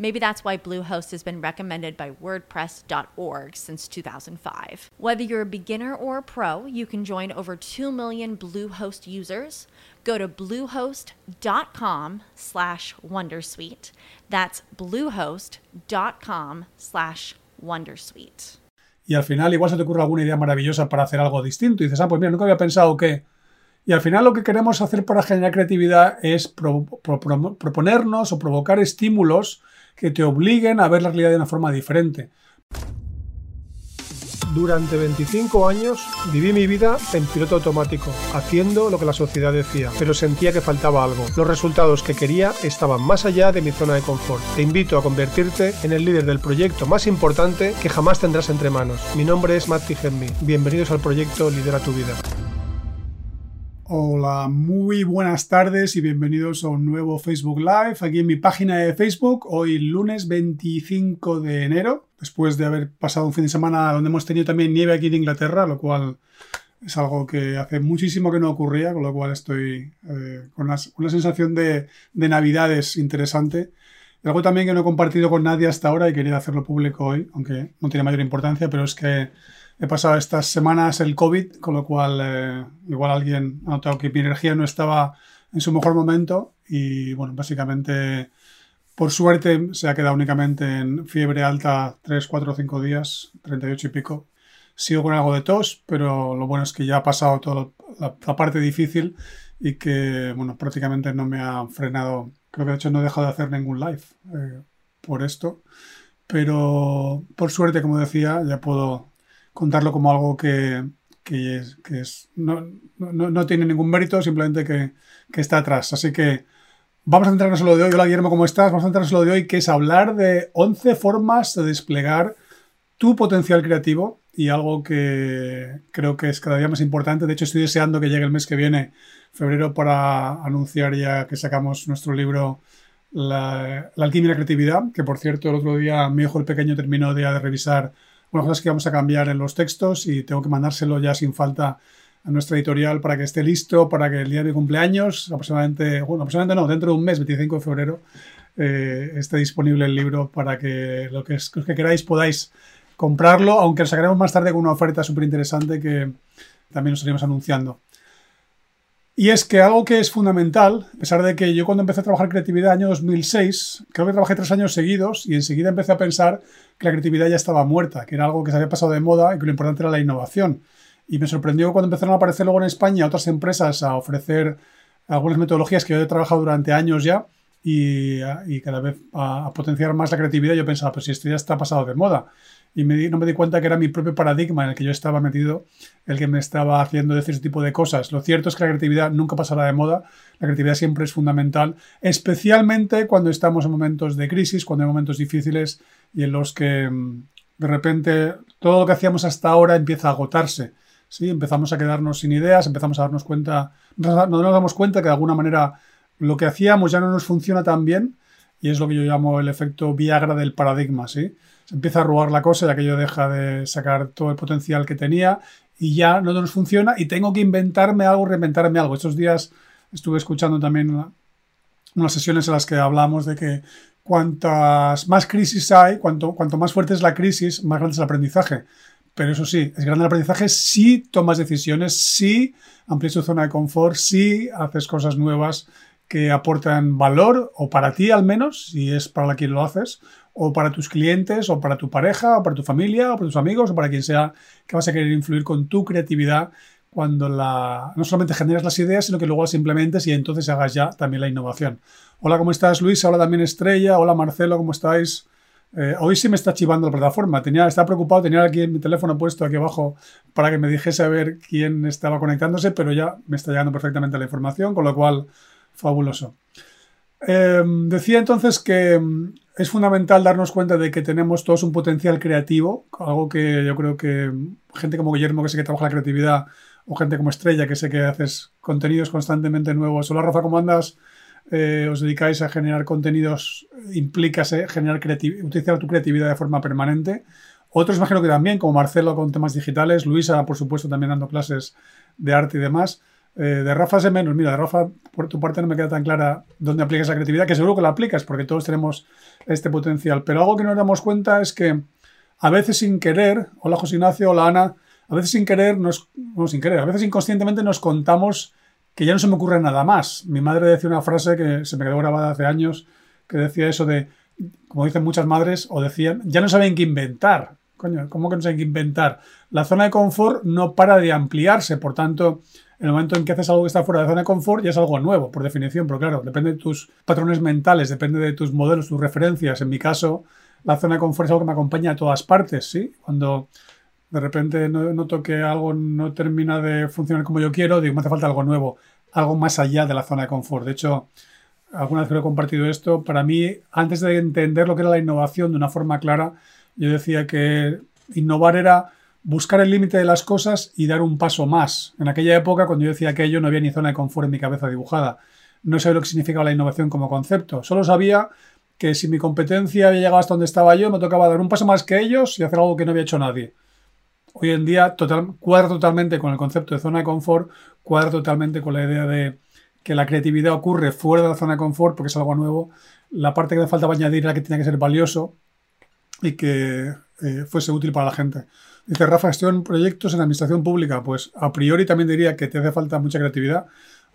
Maybe that's why Bluehost has been recommended by WordPress.org since 2005. Whether you're a beginner or a pro, you can join over 2 million Bluehost users. Go to bluehost.com slash Wondersuite. That's bluehost.com slash Wondersuite. Y al final igual se te ocurre alguna idea maravillosa para hacer algo distinto. Y dices, ah, pues mira, nunca había pensado que y al final lo que queremos hacer para generar creatividad es pro, pro, pro, proponernos o provocar estímulos que te obliguen a ver la realidad de una forma diferente. Durante 25 años viví mi vida en piloto automático, haciendo lo que la sociedad decía, pero sentía que faltaba algo. Los resultados que quería estaban más allá de mi zona de confort. Te invito a convertirte en el líder del proyecto más importante que jamás tendrás entre manos. Mi nombre es Matti Gemmi. Bienvenidos al proyecto Lidera tu vida. Hola, muy buenas tardes y bienvenidos a un nuevo Facebook Live aquí en mi página de Facebook, hoy lunes 25 de enero, después de haber pasado un fin de semana donde hemos tenido también nieve aquí en Inglaterra, lo cual es algo que hace muchísimo que no ocurría, con lo cual estoy eh, con una, sensación de, de Navidades interesante. Algo también que no he compartido con nadie hasta ahora y quería hacerlo público hoy, aunque no tiene mayor importancia, pero es que He pasado estas semanas el COVID, con lo cual eh, igual alguien ha notado que mi energía no estaba en su mejor momento y bueno, básicamente por suerte se ha quedado únicamente en fiebre alta 3, 4, 5 días, 38 y pico. Sigo con algo de tos, pero lo bueno es que ya ha pasado toda la, la parte difícil y que bueno, prácticamente no me ha frenado. Creo que de hecho no he dejado de hacer ningún live eh, por esto. Pero por suerte, como decía, ya puedo contarlo como algo que, que, es, no, no, no, tiene ningún mérito, simplemente que, que, está atrás. Así que vamos a centrarnos en lo de hoy. Hola Guillermo, ¿cómo estás? Vamos a centrarnos en lo de hoy, que es hablar de 11 formas de desplegar tu potencial creativo y algo que creo que es cada día más importante. De hecho, estoy deseando que llegue el mes que viene, febrero, para anunciar ya que sacamos nuestro libro La, la alquimia y la creatividad, que por cierto el otro día mi hijo el pequeño terminó de, de revisar unas cosas que vamos a cambiar en los textos y tengo que mandárselo ya sin falta a nuestra editorial para que esté listo para que el día de mi cumpleaños, aproximadamente, bueno, aproximadamente no, dentro de un mes, 25 de febrero, eh, esté disponible el libro para que lo que, los que queráis podáis comprarlo, aunque lo sacaremos más tarde con una oferta súper interesante que también os iremos anunciando. Y es que algo que es fundamental, a pesar de que yo cuando empecé a trabajar creatividad año 2006, creo que trabajé tres años seguidos y enseguida empecé a pensar que la creatividad ya estaba muerta, que era algo que se había pasado de moda y que lo importante era la innovación. Y me sorprendió cuando empezaron a aparecer luego en España otras empresas a ofrecer algunas metodologías que yo he trabajado durante años ya y, y cada vez a, a, potenciar más la creatividad. Yo pensaba, pues si esto ya está pasado de moda y me no me di cuenta que era mi propio paradigma en el que yo estaba metido el que me estaba haciendo decir ese tipo de cosas. Lo cierto es que la creatividad nunca pasará de moda, la creatividad siempre es fundamental, especialmente cuando estamos en momentos de crisis, cuando hay momentos difíciles y en los que mm, de repente todo lo que hacíamos hasta ahora empieza a agotarse. ¿sí? Empezamos a quedarnos sin ideas, empezamos a darnos cuenta, no nos damos cuenta que de alguna manera lo que hacíamos ya no nos funciona tan bien y es lo que yo llamo el efecto Viagra del paradigma, ¿sí? Empieza a arrugar la cosa y aquello deja de sacar todo el potencial que tenía y ya no nos funciona y tengo que inventarme algo, reinventarme algo. Estos días estuve escuchando también unas sesiones en las que hablamos de que cuantas más crisis hay, cuanto, cuanto más fuerte es la crisis, más grande es el aprendizaje. Pero eso sí, es grande el aprendizaje si tomas decisiones, si amplías tu zona de confort, si haces cosas nuevas que aportan valor, o para ti al menos, si es para quien lo haces, o para tus clientes, o para tu pareja, o para tu familia, o para tus amigos, o para quien sea que vas a querer influir con tu creatividad cuando la, no solamente generas las ideas, sino que luego las implementes y entonces hagas ya también la innovación. Hola, ¿cómo estás Luis? Hola también Estrella. Hola Marcelo, ¿cómo estáis? Eh, hoy sí me está chivando la plataforma. Tenía, estaba preocupado, tenía aquí mi teléfono puesto aquí abajo para que me dijese a ver quién estaba conectándose, pero ya me está llegando perfectamente la información, con lo cual, fabuloso. Em, decía entonces que es fundamental darnos cuenta de que tenemos todos un potencial creativo, algo que yo creo que gente como Guillermo, que sé que trabaja la creatividad, o gente como Estrella, que sé que haces contenidos constantemente nuevos. Hola Rafa, ¿cómo andas? Eh, os dedicáis a generar contenidos, implica generar utilizar tu creatividad de forma permanente. Otros imagino que también, como Marcelo con temas digitales, Luisa, por supuesto, también dando clases de arte y demás. Eh, de Rafa sé menos. Mira, de Rafa, por tu parte no me queda tan clara dónde aplicas la creatividad, que seguro que la aplicas, porque todos tenemos este potencial. Pero algo que nos damos cuenta es que a veces sin querer, hola José Ignacio, hola Ana, a veces sin querer, nos, no sin querer, a veces inconscientemente nos contamos que ya no se me ocurre nada más. Mi madre decía una frase que se me quedó grabada hace años, que decía eso de, como dicen muchas madres, o decían, ya no saben qué inventar. Coño, ¿cómo que no saben qué inventar? La zona de confort no para de ampliarse, por tanto, en el momento en que haces algo que está fuera de la zona de confort, ya es algo nuevo, por definición, pero claro, depende de tus patrones mentales, depende de tus modelos, tus referencias. En mi caso, la zona de confort es algo que me acompaña a todas partes, ¿sí? Cuando de repente noto que algo no termina de funcionar como yo quiero, digo, me hace falta algo nuevo, algo más allá de la zona de confort. De hecho, alguna vez que lo he compartido esto, para mí, antes de entender lo que era la innovación de una forma clara, yo decía que innovar era buscar el límite de las cosas y dar un paso más. En aquella época, cuando yo decía aquello, no había ni zona de confort en mi cabeza dibujada. No sabía lo que significaba la innovación como concepto. Solo sabía que si mi competencia había llegado hasta donde estaba yo, me tocaba dar un paso más que ellos y hacer algo que no había hecho nadie hoy en día total, cuadra totalmente con el concepto de zona de confort, cuadra totalmente con la idea de que la creatividad ocurre fuera de la zona de confort porque es algo nuevo. La parte que me faltaba añadir era que tenía que ser valioso y que eh, fuese útil para la gente. Dice Rafa, gestión proyectos en administración pública. Pues a priori también diría que te hace falta mucha creatividad.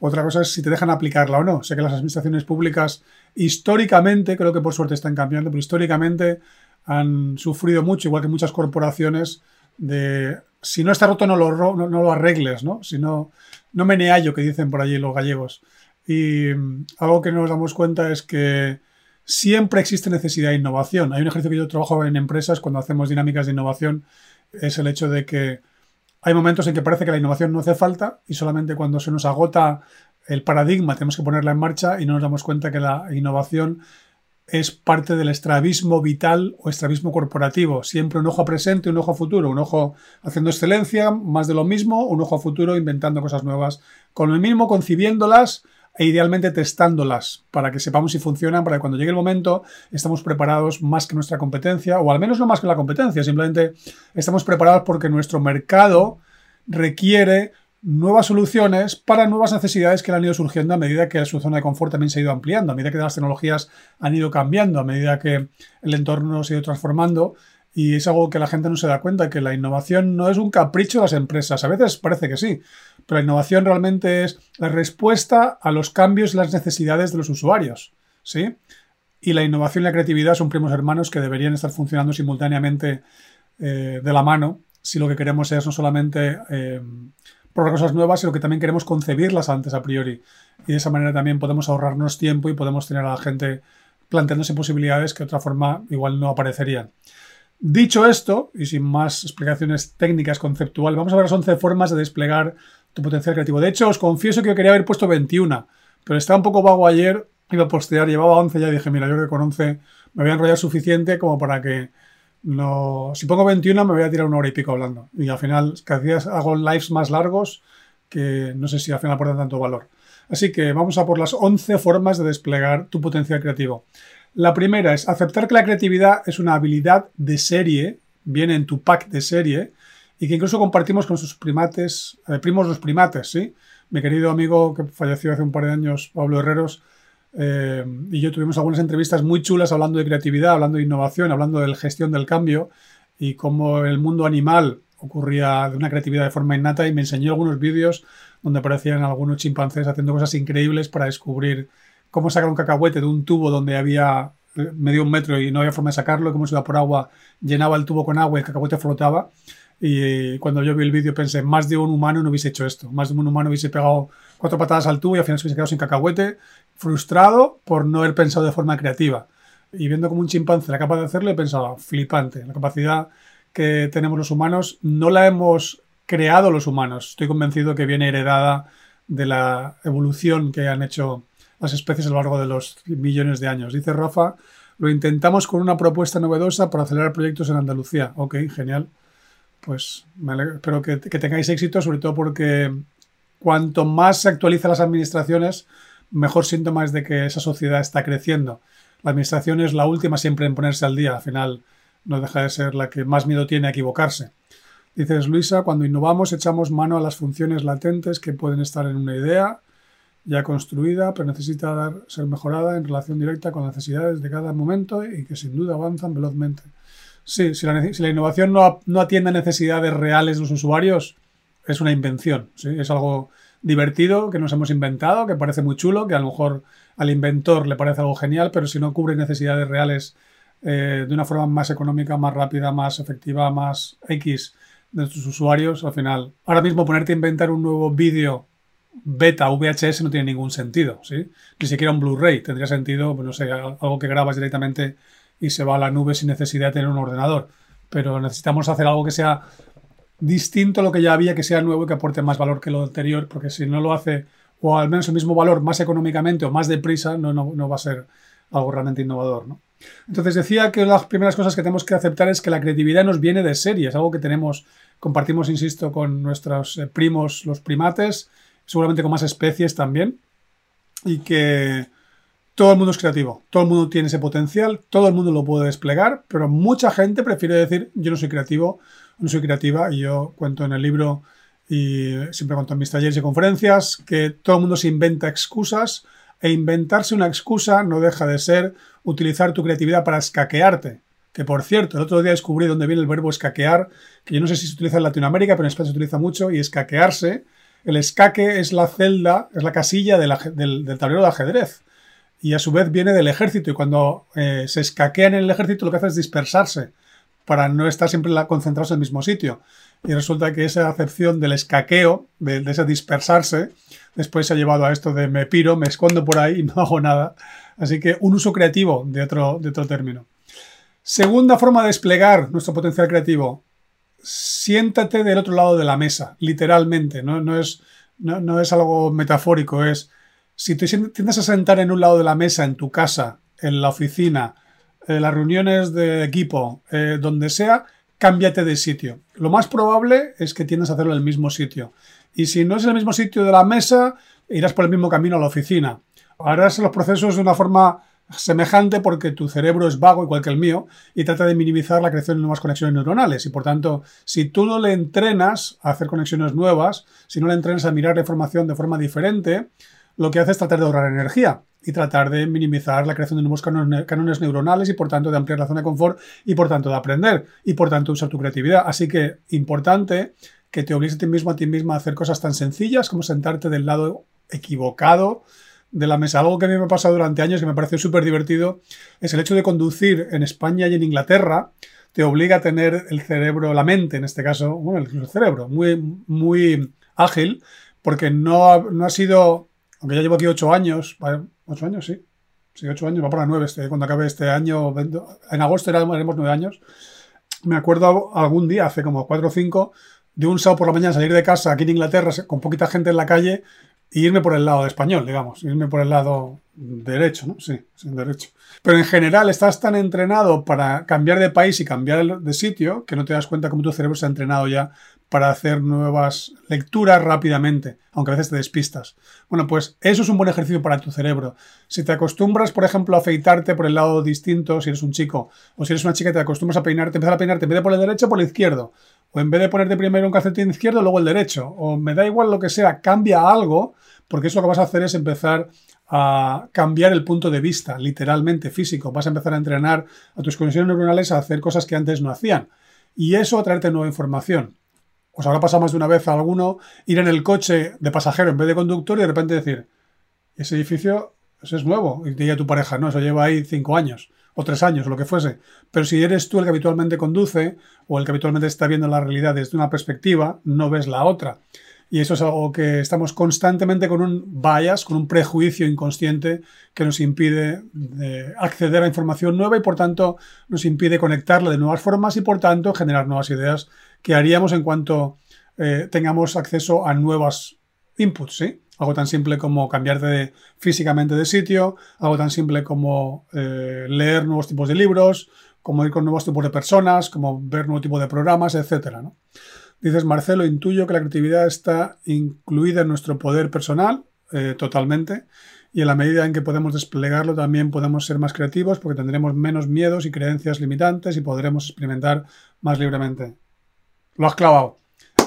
Otra cosa es si te dejan aplicarla o no. Sé que las administraciones públicas históricamente, creo que por suerte están cambiando, pero históricamente han sufrido mucho, igual que muchas corporaciones, de si no está roto no lo, no, lo arregles, ¿no? Si no, no meneallo, que dicen por allí los gallegos. Y mm, algo que nos damos cuenta es que siempre existe necesidad de innovación. Hay un ejercicio que yo trabajo en empresas cuando hacemos dinámicas de innovación, es el hecho de que hay momentos en que parece que la innovación no hace falta y solamente cuando se nos agota el paradigma tenemos que ponerla en marcha y no nos damos cuenta que la innovación es parte del estrabismo vital o estrabismo corporativo. Siempre un ojo a presente, un ojo a futuro, un ojo haciendo excelencia, más de lo mismo, un ojo a futuro inventando cosas nuevas, con el mismo concibiéndolas e idealmente testándolas para que sepamos si funcionan, para que cuando llegue el momento estamos preparados más que nuestra competencia, o al menos no más que la competencia, simplemente estamos preparados porque nuestro mercado requiere nuevas soluciones para nuevas necesidades que han ido surgiendo a medida que su zona de confort también se ha ido ampliando, a medida que las tecnologías han ido cambiando, a medida que el entorno se ha ido transformando. Y es algo que la gente no se da cuenta, que la innovación no es un capricho de las empresas. A veces parece que sí, pero la innovación realmente es la respuesta a los cambios y las necesidades de los usuarios. ¿sí? Y la innovación y la creatividad son primos hermanos que deberían estar funcionando simultáneamente eh, de la mano si lo que queremos es no solamente eh, probar cosas nuevas, sino que también queremos concebirlas antes a priori. Y de esa manera también podemos ahorrarnos tiempo y podemos tener a la gente planteándose posibilidades que de otra forma igual no aparecerían. Dicho esto, y sin más explicaciones técnicas, conceptuales, vamos a ver las 11 formas de desplegar tu potencial creativo. De hecho, os confieso que yo quería haber puesto 21, pero estaba un poco vago ayer, iba a postear, llevaba 11 ya y dije, mira, yo creo que con 11 me voy a enrollar suficiente como para que no, si pongo 21 me voy a tirar una hora y pico hablando. Y al final, cada día hago lives más largos que no sé si al final aportan tanto valor. Así que vamos a por las 11 formas de desplegar tu potencial creativo. La primera es aceptar que la creatividad es una habilidad de serie, viene en tu pack de serie, y que incluso compartimos con sus primates, eh, primos los primates, ¿sí? Mi querido amigo que falleció hace un par de años, Pablo Herreros, eh, y yo tuvimos algunas entrevistas muy chulas hablando de creatividad, hablando de innovación, hablando de gestión del cambio y cómo el mundo animal ocurría de una creatividad de forma innata y me enseñó algunos vídeos donde aparecían algunos chimpancés haciendo cosas increíbles para descubrir cómo sacar un cacahuete de un tubo donde había eh, medio un metro y no había forma de sacarlo, cómo se iba por agua, llenaba el tubo con agua y el cacahuete flotaba. Y cuando yo vi el vídeo pensé, más de un humano no hubiese hecho esto. Más de un humano hubiese pegado cuatro patadas al tubo y al final se hubiese quedado sin cacahuete, frustrado por no haber pensado de forma creativa. Y viendo como un chimpancé era capaz de hacerlo, he pensado, flipante. La capacidad que tenemos los humanos no la hemos creado los humanos. Estoy convencido que viene heredada de la evolución que han hecho las especies a lo largo de los millones de años. Dice Rafa, lo intentamos con una propuesta novedosa para acelerar proyectos en Andalucía. Ok, genial. Pues espero que, que tengáis éxito, sobre todo porque cuanto más se actualizan las administraciones, mejor síntoma es de que esa sociedad está creciendo. La administración es la última siempre en ponerse al día. Al final no deja de ser la que más miedo tiene a equivocarse. Dices, Luisa, cuando innovamos echamos mano a las funciones latentes que pueden estar en una idea ya construida, pero necesita dar, ser mejorada en relación directa con las necesidades de cada momento y que sin duda avanzan velozmente. Sí, si la, innovación no, no, atiende a necesidades reales de los usuarios, es una invención. Es algo divertido que nos hemos inventado, que parece muy chulo, que a lo mejor al inventor le parece algo genial, pero si no cubre necesidades reales eh, de una forma más económica, más rápida, más efectiva, más X de tus usuarios, al final. Ahora mismo ponerte a inventar un nuevo vídeo beta VHS no tiene ningún sentido, ¿sí? Ni siquiera un Blu-ray tendría sentido, pues no sé, algo que grabas directamente y se va a la nube sin necesidad de tener un ordenador. Pero necesitamos hacer algo que sea distinto a lo que ya había, que sea nuevo y que aporte más valor que lo anterior, porque si no lo hace, o al menos el mismo valor más económicamente o más deprisa, no, no, no va a ser algo realmente innovador, ¿no? Entonces decía que las primeras cosas que tenemos que aceptar es que la creatividad nos viene de serie, es algo que tenemos, compartimos, insisto, con nuestros eh, primos, los primates, seguramente con más especies también, y que todo el mundo es creativo, todo el mundo tiene ese potencial, todo el mundo lo puede desplegar, pero mucha gente prefiere decir yo no soy creativo, no soy creativa, y yo cuento en el libro y siempre cuento en mis talleres y conferencias que todo el mundo se inventa excusas e inventarse una excusa no deja de ser utilizar tu creatividad para escaquearte. Que por cierto, el otro día descubrí dónde viene el verbo escaquear, que yo no sé si se utiliza en Latinoamérica, pero en España se utiliza mucho, y escaquearse. El escaque es la celda, es la casilla del, tablero de ajedrez. Y a su vez viene del ejército. Y cuando eh, se escaquean en el ejército, lo que hace es dispersarse para no estar siempre concentrados en el mismo sitio. Y resulta que esa acepción del escaqueo, de, de ese dispersarse, después se ha llevado a esto de me piro, me escondo por ahí y no hago nada. Así que un uso creativo de otro, de otro término. Segunda forma de desplegar nuestro potencial creativo. Siéntate del otro lado de la mesa, literalmente. No, es, no, es algo metafórico. Es si te tiendes a sentar en un lado de la mesa, en tu casa, en la oficina, en las reuniones de equipo, eh, donde sea, cámbiate de sitio. Lo más probable es que tiendas a hacerlo en el mismo sitio. Y si no es en el mismo sitio de la mesa, irás por el mismo camino a la oficina. Harás los procesos de una forma semejante porque tu cerebro es vago igual que el mío y trata de minimizar la creación de nuevas conexiones neuronales y por tanto si tú no le entrenas a hacer conexiones nuevas, si no le entrenas a mirar la información de forma diferente, lo que hace es tratar de ahorrar energía y tratar de minimizar la creación de nuevos cánones neuronales y por tanto de ampliar la zona de confort y por tanto de aprender y por tanto usar tu creatividad. Así que importante que te obligues a ti mismo a ti misma a hacer cosas tan sencillas como sentarte del lado equivocado de la mesa. Algo que a mí me ha pasado durante años que me pareció súper divertido es el hecho de conducir en España y en Inglaterra te obliga a tener el cerebro, la mente en este caso, bueno, el cerebro, muy, muy ágil, porque no ha, no ha sido, aunque ya llevo aquí ocho años, ocho años, sí, sí, ocho años, va por la nueve, este, cuando acabe este año, en agosto haremos nueve años, me acuerdo algún día, hace como cuatro o cinco, de un sábado por la mañana salir de casa aquí en Inglaterra con poquita gente en la calle e irme por el lado de español, digamos, irme por el lado derecho, ¿no? Sí, sin derecho. Pero en general estás tan entrenado para cambiar de país y cambiar de sitio que no te das cuenta cómo tu cerebro se ha entrenado ya para hacer nuevas lecturas rápidamente, aunque a veces te despistas. Bueno, pues eso es un buen ejercicio para tu cerebro. Si te acostumbras, por ejemplo, a afeitarte por el lado distinto, si eres un chico, o si eres una chica y te acostumbras a peinarte, empezar a peinarte en vez de por el derecho, por el izquierdo. O en vez de ponerte primero un calcetín izquierdo, luego el derecho. O me da igual lo que sea, cambia algo, porque eso lo que vas a hacer es empezar a cambiar el punto de vista, literalmente físico. Vas a empezar a entrenar a tus conexiones neuronales a hacer cosas que antes no hacían. Y eso a traerte nueva información. Os habrá pasado más de una vez a alguno ir en el coche de pasajero en vez de conductor y de repente decir, ese edificio ese es nuevo. Y te diga tu pareja, no, eso lleva ahí cinco años. o tres años, lo que fuese. Pero si eres tú el que habitualmente conduce o el que habitualmente está viendo la realidad desde una perspectiva, no ves la otra. Y eso es algo que estamos constantemente con un bias, con un prejuicio inconsciente que nos impide eh, acceder a información nueva y por tanto nos impide conectarla de nuevas formas y por tanto generar nuevas ideas que haríamos en cuanto eh, tengamos acceso a nuevos inputs. Algo tan simple como cambiarte físicamente de sitio, algo tan simple como eh, leer nuevos tipos de libros, como ir con nuevos tipos de personas, como ver nuevo tipo de programas, etc. Dices, Marcelo, intuyo que la creatividad está incluida en nuestro poder personal, eh, totalmente, y en la medida en que podemos desplegarlo también podemos ser más creativos porque tendremos menos miedos y creencias limitantes y podremos experimentar más libremente. Lo has clavado.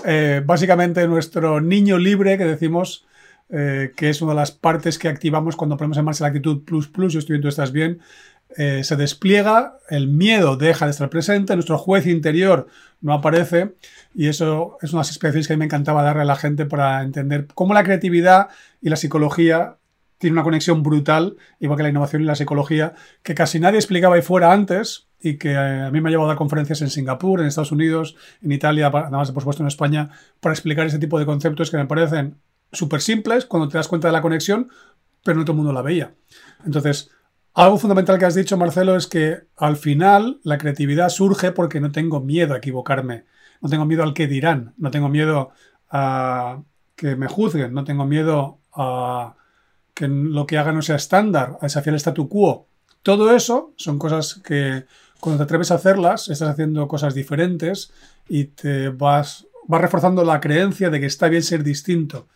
Eh, básicamente nuestro niño libre que decimos eh, que es una de las partes que activamos cuando ponemos en marcha la actitud plus plus, yo estoy bien, estás bien, eh, se despliega, el miedo deja de estar presente, nuestro juez interior no aparece y eso es una de las que a mí me encantaba darle a la gente para entender cómo la creatividad y la psicología tienen una conexión brutal, igual que la innovación y la psicología, que casi nadie explicaba ahí fuera antes y que eh, a mí me ha llevado a dar conferencias en Singapur, en Estados Unidos, en Italia, nada más por supuesto en España, para explicar ese tipo de conceptos que me parecen súper simples cuando te das cuenta de la conexión, pero no todo el mundo la veía. Entonces, algo fundamental que has dicho, Marcelo, es que al final la creatividad surge porque no tengo miedo a equivocarme, no tengo miedo al que dirán, no tengo miedo a que me juzguen, no tengo miedo a que lo que haga no sea estándar, a desafiar el statu quo. Todo eso son cosas que cuando te atreves a hacerlas, estás haciendo cosas diferentes y te vas, vas reforzando la creencia de que está bien ser distinto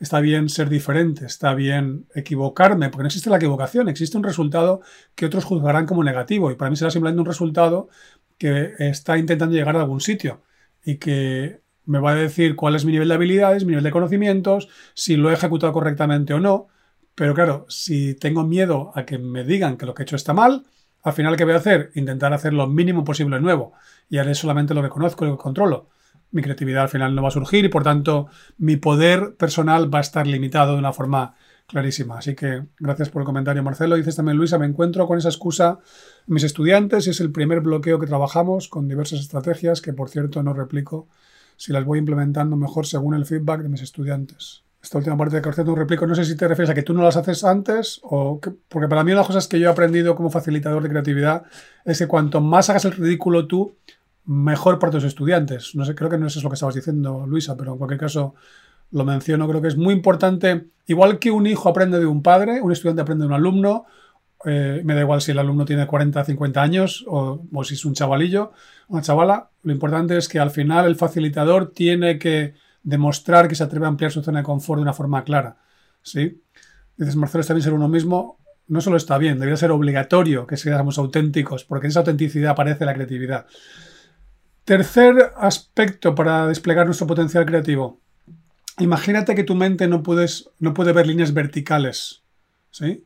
está bien ser diferente, está bien equivocarme, porque no existe la equivocación, existe un resultado que otros juzgarán como negativo y para mí será simplemente un resultado que está intentando llegar a algún sitio y que me va a decir cuál es mi nivel de habilidades, mi nivel de conocimientos, si lo he ejecutado correctamente o no. Pero claro, si tengo miedo a que me digan que lo que he hecho está mal, al final, ¿qué voy a hacer? Intentar hacer lo mínimo posible nuevo y haré solamente lo que conozco y lo que controlo mi creatividad al final no va a surgir y por tanto mi poder personal va a estar limitado de una forma clarísima. Así que gracias por el comentario, Marcelo. Dices también, Luisa, me encuentro con esa excusa mis estudiantes y es el primer bloqueo que trabajamos con diversas estrategias que, por cierto, no replico si las voy implementando mejor según el feedback de mis estudiantes. Esta última parte de que no replico, no sé si te refieres a que tú no las haces antes o porque para mí una de las cosas que yo he aprendido como facilitador de creatividad es que cuanto más hagas el ridículo tú, mejor para tus estudiantes. No sé, creo que no es lo que estabas diciendo, Luisa, pero en cualquier caso lo menciono. Creo que es muy importante, igual que un hijo aprende de un padre, un estudiante aprende de un alumno. Eh, me da igual si el alumno tiene 40, 50 años o, si es un chavalillo, una chavala. Lo importante es que al final el facilitador tiene que demostrar que se atreve a ampliar su zona de confort de una forma clara. ¿Sí? Dices, Marcelo, está bien ser uno mismo. No solo está bien, debería ser obligatorio que seamos auténticos, porque en esa autenticidad aparece la creatividad. Tercer aspecto para desplegar nuestro potencial creativo. Imagínate que tu mente no, puedes, no puede ver líneas verticales. ¿Sí?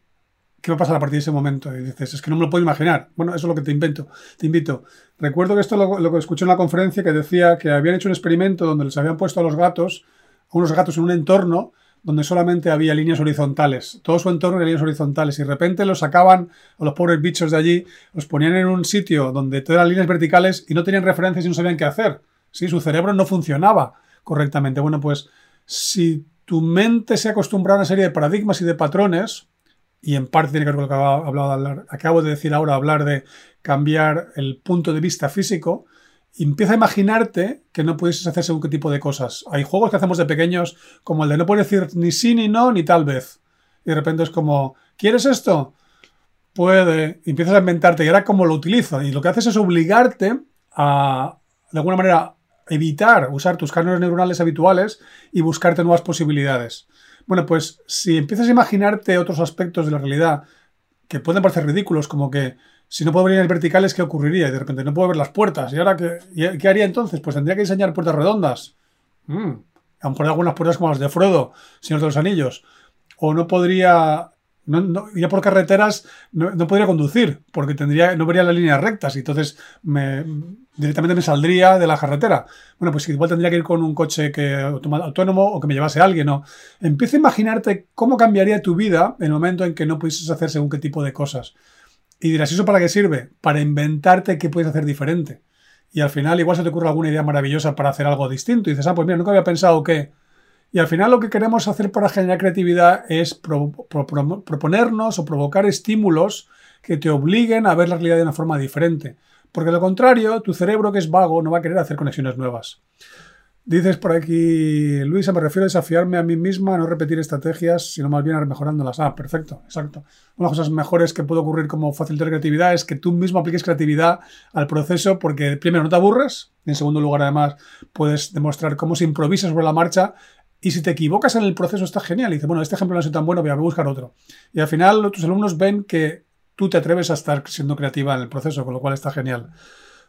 ¿Qué va a pasar a partir de ese momento? Y dices, es que no me lo puedo imaginar. Bueno, eso es lo que te invento, te invito. Recuerdo que esto lo, lo escuché en una conferencia que decía que habían hecho un experimento donde les habían puesto a los gatos, a unos gatos en un entorno donde solamente había líneas horizontales. Todo su entorno era líneas horizontales. Y de repente los sacaban a los pobres bichos de allí, los ponían en un sitio donde todo eran líneas verticales y no tenían referencias y no sabían qué hacer. ¿Sí? Su cerebro no funcionaba correctamente. Bueno, pues si tu mente se acostumbra a una serie de paradigmas y de patrones, y en parte tiene que ver con lo que acabo de decir ahora, hablar de cambiar el punto de vista físico, empieza a imaginarte que no puedes hacer según qué tipo de cosas. Hay juegos que hacemos de pequeños como el de no puedes decir ni sí, ni no, ni tal vez. Y de repente es como, ¿quieres esto? Puede. Y empiezas a inventarte y ahora cómo lo utilizo. Y lo que haces es obligarte a, de alguna manera, evitar usar tus cánones neuronales habituales y buscarte nuevas posibilidades. Bueno, pues si empiezas a imaginarte otros aspectos de la realidad que pueden parecer ridículos, como que si no puedo ver líneas verticales, ¿qué ocurriría? Y de repente no puedo ver las puertas. ¿Y ahora qué, qué haría entonces? Pues tendría que diseñar puertas redondas. Mm. A lo mejor algunas puertas como las de Frodo, Señor de los Anillos. O no podría. No, no, ya por carreteras no, podría conducir, porque tendría, no vería las líneas rectas y entonces me, directamente me saldría de la carretera. Bueno, pues igual tendría que ir con un coche que, autónomo o que me llevase alguien. Empieza a imaginarte cómo cambiaría tu vida en el momento en que no pudieses hacer según qué tipo de cosas. Y dirás, ¿y eso para qué sirve? Para inventarte qué puedes hacer diferente. Y al final igual se te ocurre alguna idea maravillosa para hacer algo distinto. Y dices, ah, pues mira, nunca había pensado que... Y al final lo que queremos hacer para generar creatividad es proponernos o provocar estímulos que te obliguen a ver la realidad de una forma diferente. Porque de lo contrario, tu cerebro que es vago no va a querer hacer conexiones nuevas. Dices por aquí, Luisa, me refiero a desafiarme a mí misma, a no repetir estrategias, sino más bien a mejorándolas. Ah, perfecto, exacto. Una de las cosas mejores que puede ocurrir como facilitador de creatividad es que tú mismo apliques creatividad al proceso porque primero no te aburres, en segundo lugar además puedes demostrar cómo se improvisa sobre la marcha y si te equivocas en el proceso está genial. Y dices, bueno, este ejemplo no es tan bueno, voy a buscar otro. Y al final tus alumnos ven que tú te atreves a estar siendo creativa en el proceso, con lo cual está genial.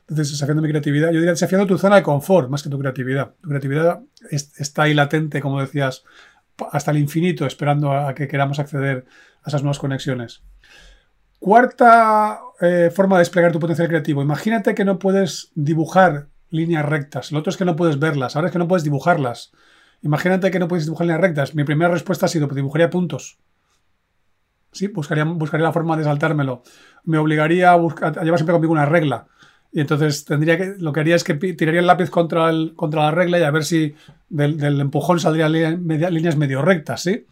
Entonces, desafiando mi creatividad, yo diría desafiando tu zona de confort más que tu creatividad. Tu creatividad está ahí latente, como decías, hasta el infinito, esperando a que queramos acceder a esas nuevas conexiones. Cuarta eh, forma de desplegar tu potencial creativo. Imagínate que no puedes dibujar líneas rectas. Lo otro es que no puedes verlas. Ahora es que no puedes dibujarlas. Imagínate que no puedes dibujar líneas rectas. Mi primera respuesta ha sido, pues dibujaría puntos. Sí, buscaría, buscaría la forma de saltármelo. Me obligaría a, llevar siempre conmigo una regla. Y entonces tendría que, lo que haría es que tiraría el lápiz contra, el, contra la regla y a ver si del, empujón saldrían líneas medio rectas, ¿sí?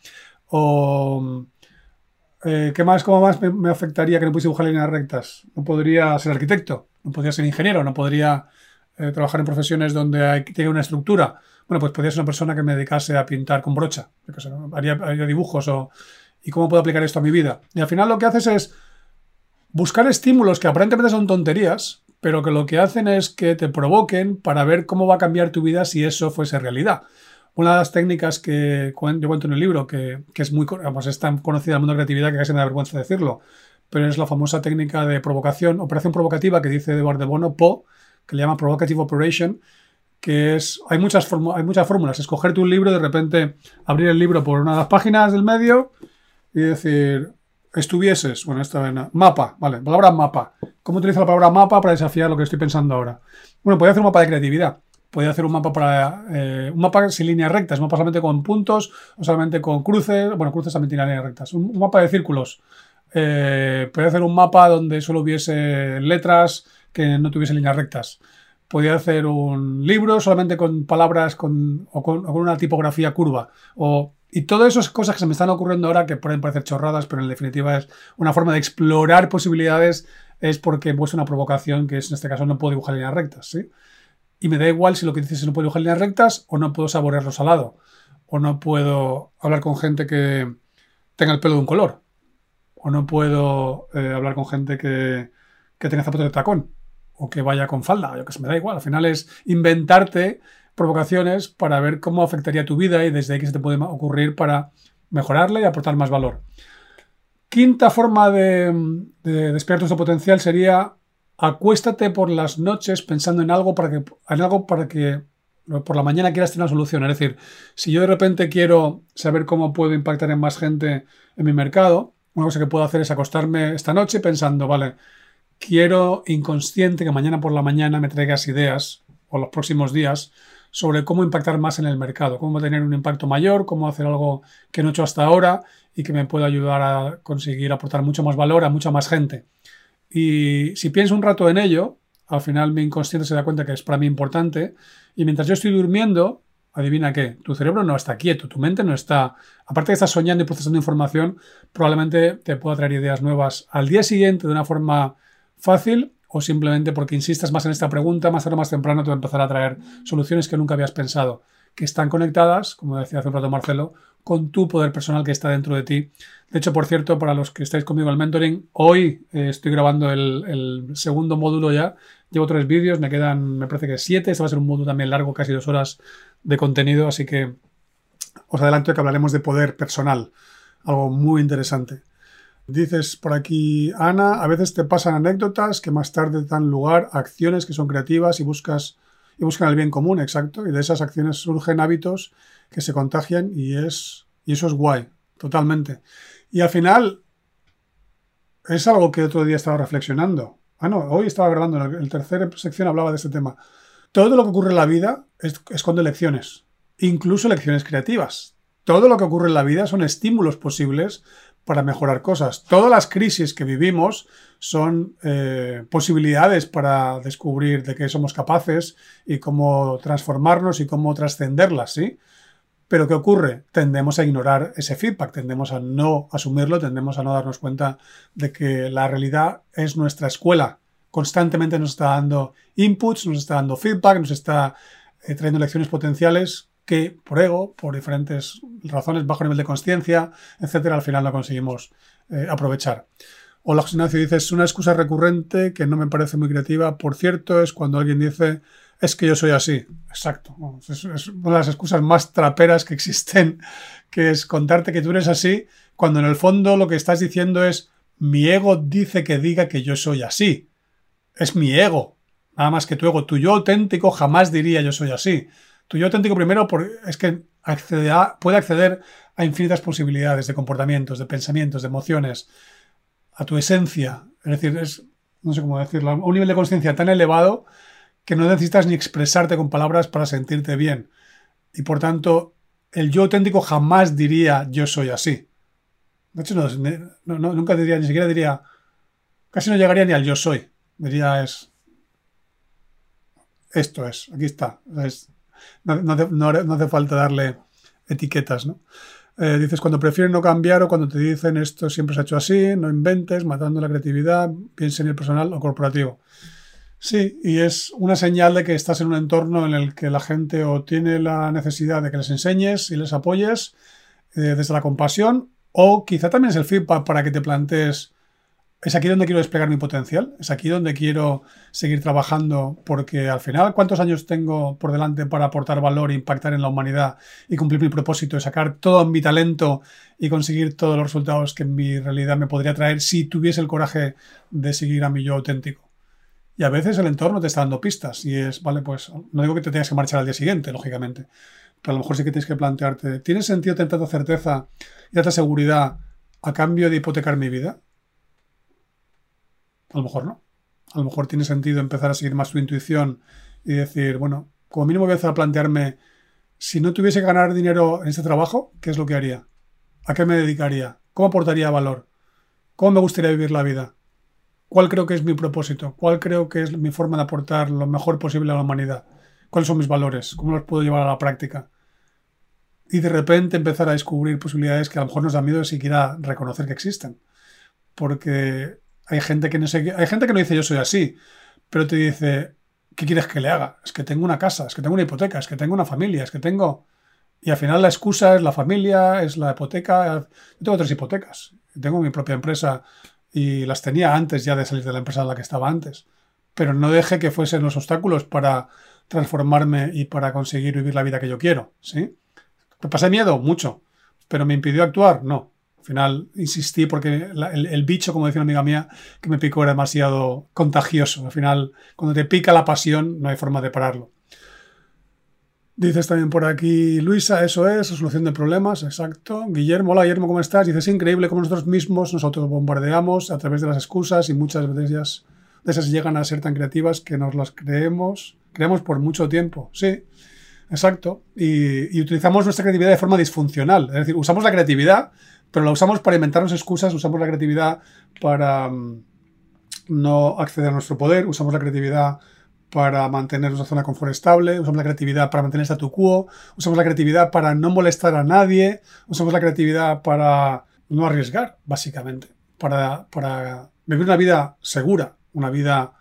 O, eh, ¿qué más, cómo más me, afectaría que no pudiese dibujar líneas rectas? No podría ser arquitecto, no podría ser ingeniero, no podría eh, trabajar en profesiones donde hay, tiene una estructura. Bueno, pues podría ser una persona que me dedicase a pintar con brocha, haría, dibujos o... ¿Y cómo puedo aplicar esto a mi vida? Y al final lo que haces es buscar estímulos que aparentemente son tonterías, pero que lo que hacen es que te provoquen para ver cómo va a cambiar tu vida si eso fuese realidad. Una de las técnicas que yo cuento en el libro, que, es muy es tan conocida en el mundo de creatividad que casi me da vergüenza decirlo, pero es la famosa técnica de provocación, operación provocativa que dice Eduardo de Bono, PO, que le llama Provocative Operation, que es, hay muchas, hay muchas fórmulas, escogerte un libro, de repente abrir el libro por una de las páginas del medio y decir, estuvieses, bueno, esta vez mapa, vale, palabra mapa. ¿Cómo utilizo la palabra mapa para desafiar lo que estoy pensando ahora? Bueno, podría hacer un mapa de creatividad. Podría hacer un mapa para eh, un mapa sin líneas rectas, un mapa solamente con puntos o solamente con cruces. Bueno, cruces también tienen líneas rectas. Un, mapa de círculos. Eh, podría hacer un mapa donde solo hubiese letras que no tuviesen líneas rectas. Podría hacer un libro solamente con palabras con, o, con, una tipografía curva. O y todas esas cosas que se me están ocurriendo ahora, que pueden parecer chorradas, pero en definitiva es una forma de explorar posibilidades, es porque he puesto una provocación, que es en este caso no puedo dibujar líneas rectas, ¿sí? Y me da igual si lo que dices es no puedo dibujar líneas rectas o no puedo saborearlo salado, o no puedo hablar con gente que tenga el pelo de un color, o no puedo eh, hablar con gente que, que tenga zapatos de tacón, o que vaya con falda, yo que se me da igual. Al final es inventarte provocaciones para ver cómo afectaría tu vida y desde ahí que se te puede ocurrir para mejorarla y aportar más valor. Quinta forma de, de despiertar tu potencial sería acuéstate por las noches pensando en algo para que, en algo para que por la mañana quieras tener una solución. Es decir, si yo de repente quiero saber cómo puedo impactar en más gente en mi mercado, una cosa que puedo hacer es acostarme esta noche pensando, vale, quiero inconsciente que mañana por la mañana me traigas ideas o los próximos días sobre cómo impactar más en el mercado, cómo tener un impacto mayor, cómo hacer algo que no he hecho hasta ahora y que me pueda ayudar a conseguir aportar mucho más valor a mucha más gente. Y si pienso un rato en ello, al final mi inconsciente se da cuenta que es para mí importante y mientras yo estoy durmiendo, adivina qué, tu cerebro no está quieto, tu mente no está, aparte de estar soñando y procesando información, probablemente te pueda traer ideas nuevas al día siguiente de una forma fácil o simplemente porque insistas más en esta pregunta, más tarde o más temprano te va a empezar a traer soluciones que nunca habías pensado, que están conectadas, como decía hace un rato Marcelo, con tu poder personal que está dentro de ti. De hecho, por cierto, para los que estáis conmigo en el mentoring, hoy eh, estoy grabando el, segundo módulo ya. Llevo tres vídeos, me quedan, me parece que siete. Este va a ser un módulo también largo, casi dos horas de contenido, así que os adelanto que hablaremos de poder personal, algo muy interesante. Dices por aquí, Ana, a veces te pasan anécdotas que más tarde dan lugar a acciones que son creativas y buscas y buscan el bien común, exacto, y de esas acciones surgen hábitos que se contagian y es y eso es guay, totalmente. Y al final es algo que otro día estaba reflexionando. Ah, no, hoy estaba grabando, en la tercera sección hablaba de este tema. Todo lo que ocurre en la vida esconde lecciones, incluso lecciones creativas. Todo lo que ocurre en la vida son estímulos posibles para mejorar cosas. Todas las crisis que vivimos son eh, posibilidades para descubrir de qué somos capaces y cómo transformarnos y cómo trascenderlas, ¿sí? Pero ¿qué ocurre? Tendemos a ignorar ese feedback, tendemos a no asumirlo, tendemos a no darnos cuenta de que la realidad es nuestra escuela. Constantemente nos está dando inputs, nos está dando feedback, nos está eh, trayendo lecciones potenciales que por ego, por diferentes razones, bajo nivel de conciencia, etcétera, al final no conseguimos eh, aprovechar. Hola José Ignacio, dices, una excusa recurrente que no me parece muy creativa, por cierto, es cuando alguien dice, es que yo soy así. Exacto. Es, una de las excusas más traperas que existen, que es contarte que tú eres así, cuando en el fondo lo que estás diciendo es, mi ego dice que diga que yo soy así. Es mi ego. Nada más que tu ego. Tu yo auténtico jamás diría yo soy así. Tu yo auténtico primero es que puede acceder a infinitas posibilidades de comportamientos, de pensamientos, de emociones, a tu esencia. Es decir, es, no sé cómo decirlo, a un nivel de conciencia tan elevado que no necesitas ni expresarte con palabras para sentirte bien. Y por tanto, el yo auténtico jamás diría yo soy así. De hecho, nunca diría, ni siquiera diría, casi no llegaría ni al yo soy. Diría es, esto es, aquí está. No, hace falta darle etiquetas, ¿no? Eh, dices, cuando prefieren no cambiar o cuando te dicen esto siempre se ha hecho así, no inventes, matando la creatividad, piensa en el personal o corporativo. Sí, y es una señal de que estás en un entorno en el que la gente o tiene la necesidad de que les enseñes y les apoyes eh, desde la compasión, o quizá también es el feedback para que te plantees, es aquí donde quiero desplegar mi potencial, es aquí donde quiero seguir trabajando, porque al final, ¿cuántos años tengo por delante para aportar valor, impactar en la humanidad y cumplir mi propósito, y sacar todo mi talento y conseguir todos los resultados que mi realidad me podría traer si tuviese el coraje de seguir a mi yo auténtico? Y a veces el entorno te está dando pistas y es, vale, pues no digo que te tengas que marchar al día siguiente, lógicamente, pero a lo mejor sí que tienes que plantearte, ¿tiene sentido tener tanta certeza y tanta seguridad a cambio de hipotecar mi vida? A lo mejor no. A lo mejor tiene sentido empezar a seguir más tu intuición y decir, bueno, como mínimo voy a empezar a plantearme, si no tuviese que ganar dinero en este trabajo, ¿qué es lo que haría? ¿A qué me dedicaría? ¿Cómo aportaría valor? ¿Cómo me gustaría vivir la vida? cuál creo que es mi propósito, cuál creo que es mi forma de aportar lo mejor posible a la humanidad, cuáles son mis valores, cómo los puedo llevar a la práctica. Y de repente empezar a descubrir posibilidades que a lo mejor nos da miedo siquiera reconocer que existen. Porque hay gente que no sé, hay gente que no dice yo soy así, pero te dice, ¿qué quieres que le haga? Es que tengo una casa, es que tengo una hipoteca, es que tengo una familia, es que tengo... Y al final la excusa es la familia, es la hipoteca. Yo tengo tres hipotecas. Tengo mi propia empresa y las tenía antes ya de salir de la empresa en la que estaba antes. Pero no dejé que fuesen los obstáculos para transformarme y para conseguir vivir la vida que yo quiero, ¿sí? ¿Me pasé miedo? Mucho. ¿Pero me impidió actuar? No. Al final insistí porque el, el, bicho, como decía una amiga mía, que me picó era demasiado contagioso. Al final, cuando te pica la pasión, no hay forma de pararlo. Dices también por aquí, Luisa, eso es, solución de problemas, exacto. Guillermo, hola Guillermo, ¿cómo estás? Dices, es increíble cómo nosotros mismos nos autobombardeamos a través de las excusas y muchas de ellas esas llegan a ser tan creativas que nos las creemos, creemos por mucho tiempo. Sí, exacto. Y, y, utilizamos nuestra creatividad de forma disfuncional. Es decir, usamos la creatividad, pero la usamos para inventarnos excusas, usamos la creatividad para mm, no acceder a nuestro poder, usamos la creatividad para mantener una zona confort estable, usamos la creatividad para mantener statu quo, usamos la creatividad para no molestar a nadie, usamos la creatividad para no arriesgar, básicamente, para, para vivir una vida segura, una vida,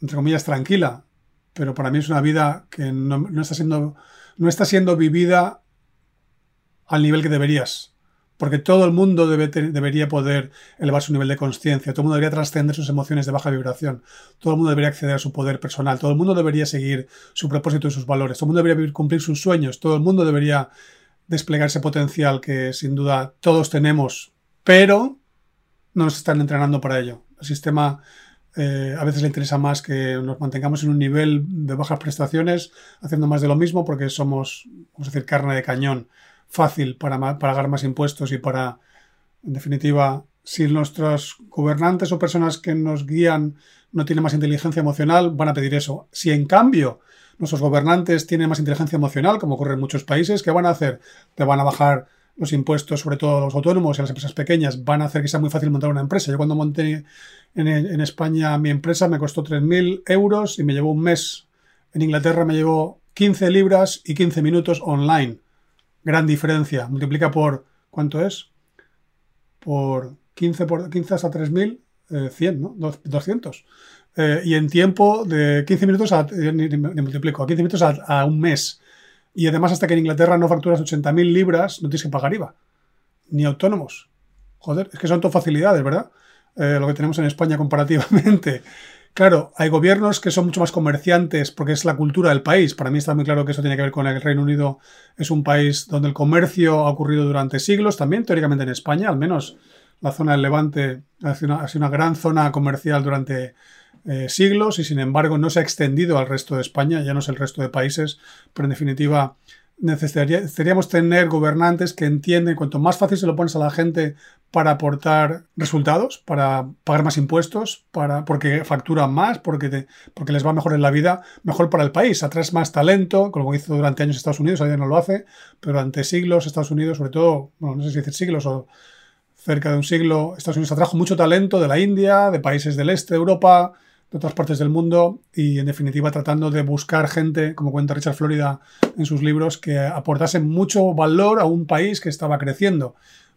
entre comillas, tranquila, pero para mí es una vida que no, no está, siendo, no está siendo vivida al nivel que deberías. Porque todo el mundo debería poder elevar su nivel de conciencia, todo el mundo debería trascender sus emociones de baja vibración, todo el mundo debería acceder a su poder personal, todo el mundo debería seguir su propósito y sus valores, todo el mundo debería cumplir sus sueños, todo el mundo debería desplegar ese potencial que sin duda todos tenemos, pero no nos están entrenando para ello. El sistema eh, a veces le interesa más que nos mantengamos en un nivel de bajas prestaciones, haciendo más de lo mismo, porque somos, vamos a decir, carne de cañón fácil para pagar más impuestos y para, en definitiva, si nuestros gobernantes o personas que nos guían no tienen más inteligencia emocional, van a pedir eso. Si en cambio nuestros gobernantes tienen más inteligencia emocional, como ocurre en muchos países, ¿qué van a hacer? Te van a bajar los impuestos, sobre todo a los autónomos y a las empresas pequeñas, van a hacer que sea muy fácil montar una empresa. Yo cuando monté en, en España mi empresa me costó 3.000 euros y me llevó un mes. En Inglaterra me llevó 15 libras y 15 minutos online. Gran diferencia. Multiplica por, ¿cuánto es? Por 15, por 15 hasta 3.000, eh, 100, ¿no? 200. Eh, y en tiempo de 15 minutos, a, ni multiplico, a 15 minutos a, a, un mes. Y además, hasta que en Inglaterra no facturas 80.000 libras, no tienes que pagar IVA. Ni autónomos. Joder, es que son todo facilidades, ¿verdad? Eh, lo que tenemos en España comparativamente. Claro, hay gobiernos que son mucho más comerciantes porque es la cultura del país. Para mí está muy claro que eso tiene que ver con el Reino Unido. Es un país donde el comercio ha ocurrido durante siglos, también teóricamente en España, al menos la zona del Levante ha sido una, gran zona comercial durante eh, siglos y sin embargo no se ha extendido al resto de España, ya no es el resto de países, pero en definitiva necesitaríamos tener gobernantes que entienden cuanto más fácil se lo pones a la gente para aportar resultados, para pagar más impuestos, para, porque facturan más, porque, te, porque les va mejor en la vida, mejor para el país. Atraes más talento, como hizo durante años Estados Unidos, ahora no lo hace, pero durante siglos Estados Unidos, sobre todo, bueno, no sé si decir siglos o cerca de un siglo, Estados Unidos atrajo mucho talento de la India, de países del este de Europa, otras partes del mundo y en definitiva tratando de buscar gente, como cuenta Richard Florida en sus libros, que aportase mucho valor a un país que estaba creciendo.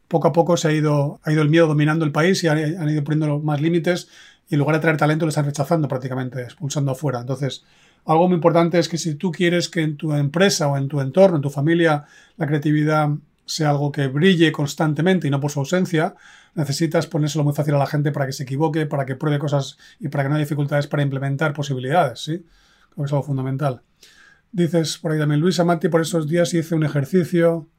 Poco a poco se ha ido, ha ido el miedo dominando el país y han, han ido poniendo más límites y en lugar de traer talento lo están rechazando prácticamente, expulsando afuera. Entonces, algo muy importante es que si tú quieres que en tu empresa o en tu entorno, en tu familia, la creatividad sea algo que brille constantemente y no por su ausencia, necesitas ponérselo muy fácil a la gente para que se equivoque, para que pruebe cosas y para que no haya dificultades para implementar posibilidades, ¿sí? Creo que es algo fundamental. Dices por ahí también, Luis Amati, por esos días hice un ejercicio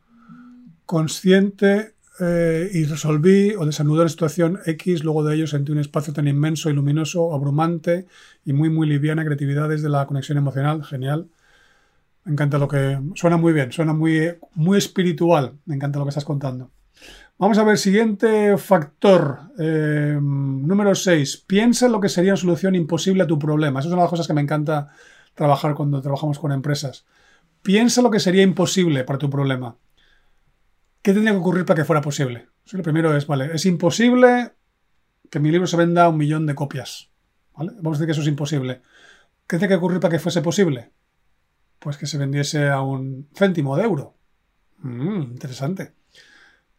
consciente eh, y resolví o desanudó la situación X, luego de ello sentí un espacio tan inmenso y luminoso, abrumante y muy, muy liviana, creatividad desde la conexión emocional, genial. Me encanta lo que... Suena muy bien, suena muy, muy espiritual. Me encanta lo que estás contando. Vamos a ver, siguiente factor. Eh, número 6. Piensa en lo que sería una solución imposible a tu problema. Esas son las cosas que me encanta trabajar cuando trabajamos con empresas. Piensa lo que sería imposible para tu problema. ¿Qué tendría que ocurrir para que fuera posible? Lo primero es, vale, es imposible que mi libro se venda un millón de copias. Vamos a decir que eso es imposible. ¿Qué tiene que ocurrir para que fuese posible? pues que se vendiese a un céntimo de euro. Mm, interesante.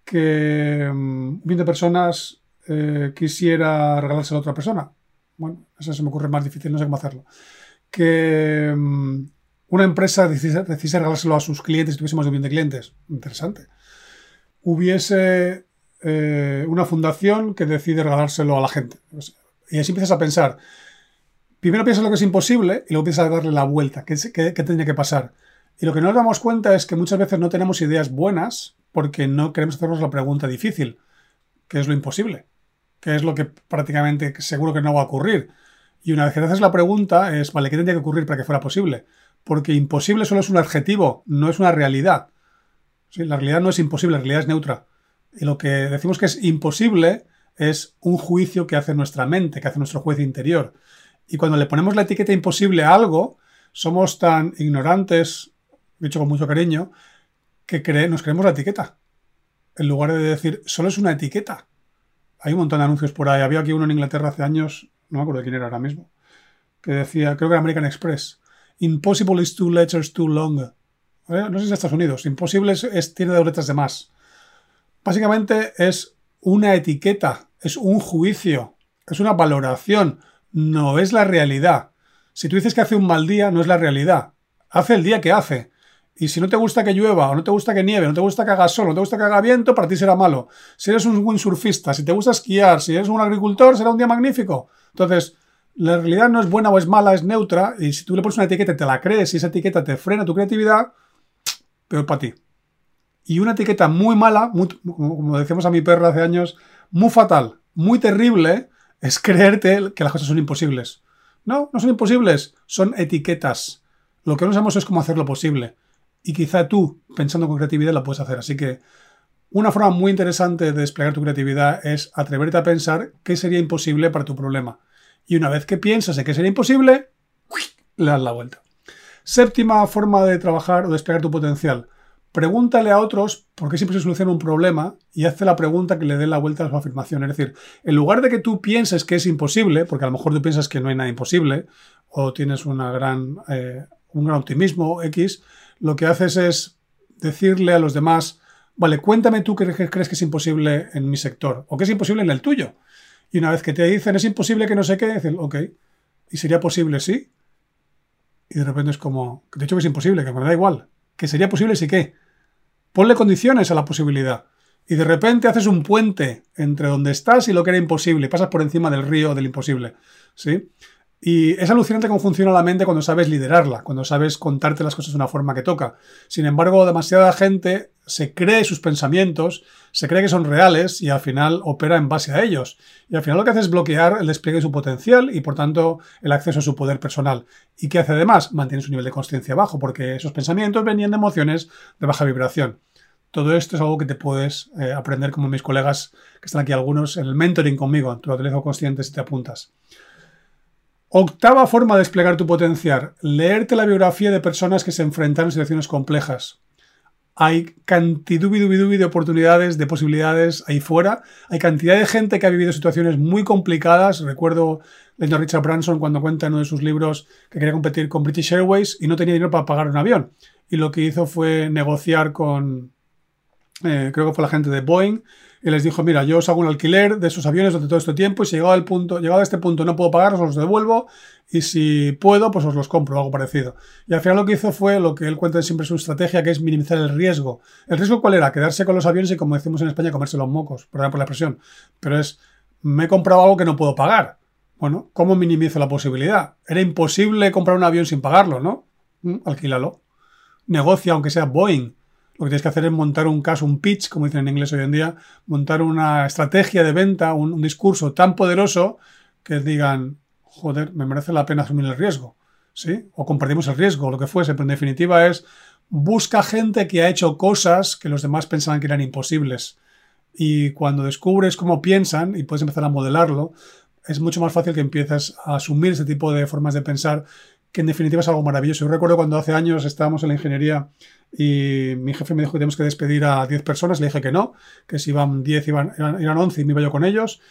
Que um, 20 personas eh, quisiera regalárselo a otra persona. Bueno, eso se me ocurre más difícil, no sé cómo hacerlo. Que um, una empresa decise, decise, regalárselo a sus clientes y tuviese más de un millón de clientes. Interesante. Hubiese eh, una fundación que decide regalárselo a la gente. Y así empiezas a pensar, primero piensas lo que es imposible y luego piensas a darle la vuelta. ¿Qué, qué, qué tendría que pasar? Y lo que no nos damos cuenta es que muchas veces no tenemos ideas buenas porque no queremos hacernos la pregunta difícil, que es lo imposible, que es lo que prácticamente seguro que no va a ocurrir. Y una vez que haces la pregunta es, vale, ¿qué tendría que ocurrir para que fuera posible? Porque imposible solo es un adjetivo, no es una realidad. La realidad no es imposible, la realidad es neutra. Y lo que decimos que es imposible es un juicio que hace nuestra mente, que hace nuestro juez interior. Y cuando le ponemos la etiqueta imposible a algo, somos tan ignorantes, dicho con mucho cariño, que nos creemos la etiqueta. En lugar de decir, solo es una etiqueta. Hay un montón de anuncios por ahí. Había aquí uno en Inglaterra hace años, no me acuerdo quién era ahora mismo, que decía, creo que era American Express, Impossible is two letters too long. No sé si es Estados Unidos. Imposible es, es, tiene dos letras de más. Básicamente es una etiqueta, es un juicio, es una valoración no es la realidad. Si tú dices que hace un mal día, no es la realidad. Hace el día que hace. Y si no te gusta que llueva, o no te gusta que nieve, no te gusta que haga sol, no te gusta que haga viento, para ti será malo. Si eres un windsurfista, si te gusta esquiar, si eres un agricultor, será un día magnífico. Entonces, la realidad no es buena o es mala, es neutra. Y si tú le pones una etiqueta y te la crees y esa etiqueta te frena tu creatividad, peor para ti. Y una etiqueta muy mala, como decíamos a mi perro hace años, muy fatal, muy terrible, es creerte que las cosas son imposibles. No, no son imposibles, son etiquetas. Lo que no sabemos es cómo hacerlo posible. Y quizá tú, pensando con creatividad, lo puedes hacer. Así que una forma muy interesante de desplegar tu creatividad es atreverte a pensar qué sería imposible para tu problema. Y una vez que piensas en qué sería imposible, le das la vuelta. Séptima forma de trabajar o desplegar tu potencial. pregúntale a otros por qué siempre se soluciona un problema y hazte la pregunta que le dé la vuelta a su afirmación. Es decir, en lugar de que tú pienses que es imposible, porque a lo mejor tú piensas que no hay nada imposible, o tienes una eh, un gran optimismo X, lo que haces es decirle a los demás, vale, cuéntame tú qué crees que es imposible en mi sector, o qué es imposible en el tuyo. Y una vez que te dicen es imposible que no sé qué, dicen, ok, ¿y sería posible sí? Y de repente es como, de hecho que es imposible, que me da igual, que sería posible sí que. Ponle condiciones a la posibilidad. Y de repente haces un puente entre donde estás y lo que era imposible. Pasas por encima del río del imposible. ¿Sí? Y es alucinante cómo funciona la mente cuando sabes liderarla, cuando sabes contarte las cosas de una forma que toca. Sin embargo, demasiada gente se cree sus pensamientos, se cree que son reales y al final opera en base a ellos. Y al final lo que hace es bloquear el despliegue de su potencial y por tanto el acceso a su poder personal. ¿Y qué hace además? Mantiene su nivel de conciencia bajo porque esos pensamientos venían de emociones de baja vibración. Todo esto es algo que te puedes eh, aprender como mis colegas que están aquí algunos en el mentoring conmigo. Lo utilizo consciente si te apuntas. Octava forma de desplegar tu potencial. Leerte la biografía de personas que se enfrentaron a situaciones complejas. Hay cantidad de oportunidades, de posibilidades ahí fuera. Hay cantidad de gente que ha vivido situaciones muy complicadas. Recuerdo leyendo a Richard Branson cuando cuenta en uno de sus libros que quería competir con British Airways y no tenía dinero para pagar un avión. Y lo que hizo fue negociar con, eh, creo que fue la gente de Boeing, y les dijo, mira, yo os hago un alquiler de esos aviones durante todo este tiempo y si llegado, al punto, llegado a este punto no puedo pagar, os los devuelvo y si puedo, pues os los compro, algo parecido. Y al final lo que hizo fue lo que él cuenta siempre su estrategia, que es minimizar el riesgo. ¿El riesgo cuál era? Quedarse con los aviones y, como decimos en España, comerse los mocos, perdón por la expresión. Pero es, me he comprado algo que no puedo pagar. Bueno, ¿cómo minimizo la posibilidad? Era imposible comprar un avión sin pagarlo, ¿no? Mm, alquílalo. Negocia, aunque sea Boeing lo que tienes que hacer es montar un caso, un pitch, como dicen en inglés hoy en día, montar una estrategia de venta, un, discurso tan poderoso que digan, joder, me merece la pena asumir el riesgo, ¿sí? O compartimos el riesgo, lo que fuese, pero en definitiva es busca gente que ha hecho cosas que los demás pensaban que eran imposibles. Y cuando descubres cómo piensan y puedes empezar a modelarlo, es mucho más fácil que empieces a asumir ese tipo de formas de pensar que en definitiva es algo maravilloso. Yo recuerdo cuando hace años estábamos en la ingeniería y mi jefe me dijo que teníamos que despedir a 10 personas, le dije que no, que si iban 10 iban, eran, 11 y me iba yo con ellos.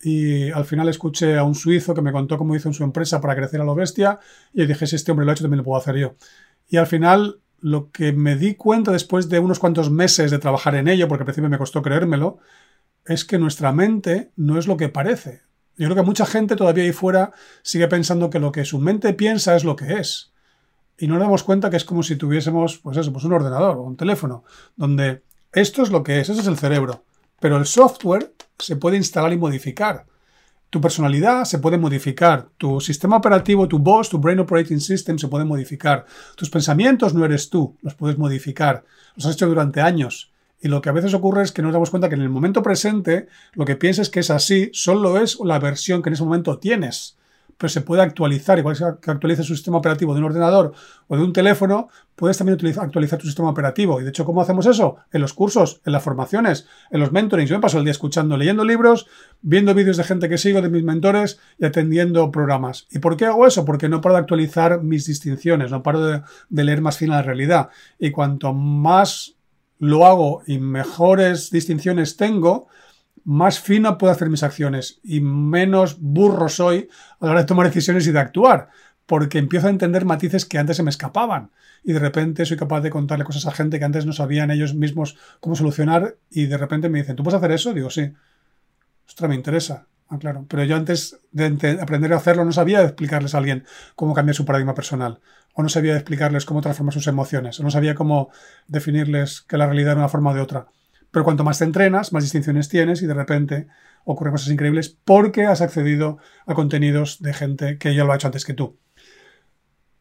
Y al final escuché a un suizo que me contó cómo hizo en su empresa para crecer a lo bestia y dije, si este hombre lo ha hecho, también lo puedo hacer yo. Y al final lo que me di cuenta después de unos cuantos meses de trabajar en ello, porque al principio me costó creérmelo, es que nuestra mente no es lo que parece. Yo creo que mucha gente todavía ahí fuera sigue pensando que lo que su mente piensa es lo que es. Y no nos damos cuenta que es como si tuviésemos, pues eso, pues un ordenador o un teléfono, donde esto es lo que es, ese es el cerebro. Pero el software se puede instalar y modificar. Tu personalidad se puede modificar. Tu sistema operativo, tu BOS, tu Brain Operating System se puede modificar. Tus pensamientos no eres tú, los puedes modificar. Los has hecho durante años. Y lo que a veces ocurre es que nos damos cuenta que en el momento presente lo que piensas que es así solo es la versión que en ese momento tienes. Pero se puede actualizar, igual que actualices su sistema operativo de un ordenador o de un teléfono, puedes también actualizar tu sistema operativo. Y de hecho, ¿cómo hacemos eso? En los cursos, en las formaciones, en los mentorings. Yo me paso el día escuchando, leyendo libros, viendo vídeos de gente que sigo, de mis mentores y atendiendo programas. ¿Y por qué hago eso? Porque no paro de actualizar mis distinciones, no paro de, de leer más fina la realidad. Y cuanto más lo hago y mejores distinciones tengo, más fino puedo hacer mis acciones y menos burro soy a la hora de tomar decisiones y de actuar, porque empiezo a entender matices que antes se me escapaban y de repente soy capaz de contarle cosas a gente que antes no sabían ellos mismos cómo solucionar y de repente me dicen, ¿tú puedes hacer eso? Digo, sí. Ostras, me interesa. Ah, claro. Pero yo antes de aprender a hacerlo no sabía explicarles a alguien cómo cambiar su paradigma personal o no sabía explicarles cómo transformar sus emociones, o no sabía cómo definirles que la realidad era una forma o de otra. Pero cuanto más te entrenas, más distinciones tienes y de repente ocurren cosas increíbles porque has accedido a contenidos de gente que ya lo ha hecho antes que tú.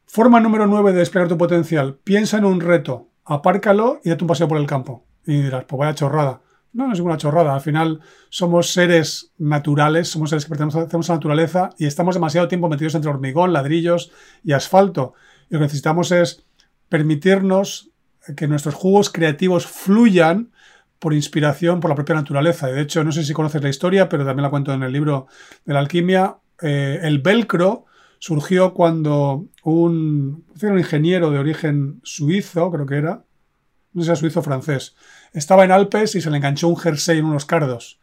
Forma número 9 de desplegar tu potencial. Piensa en un reto, apárcalo y date un paseo por el campo. Y dirás, pues vaya chorrada. No, no es ninguna chorrada. Al final somos seres naturales, somos seres que pertenecemos a la naturaleza y estamos demasiado tiempo metidos entre hormigón, ladrillos y asfalto. Y lo que necesitamos es permitirnos que nuestros jugos creativos fluyan por inspiración por la propia naturaleza. De hecho, no sé si conoces la historia, pero también la cuento en el libro de la alquimia. Eh, el velcro surgió cuando un, un ingeniero de origen suizo, creo que era, no sé si era suizo o francés. Estaba en Alpes y se le enganchó un jersey en unos cardos.